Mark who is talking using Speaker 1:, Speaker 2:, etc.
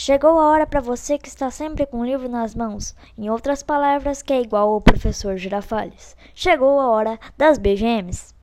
Speaker 1: Chegou a hora para você que está sempre com o livro nas mãos, em outras palavras, que é igual ao professor Girafales. Chegou a hora das BGMs.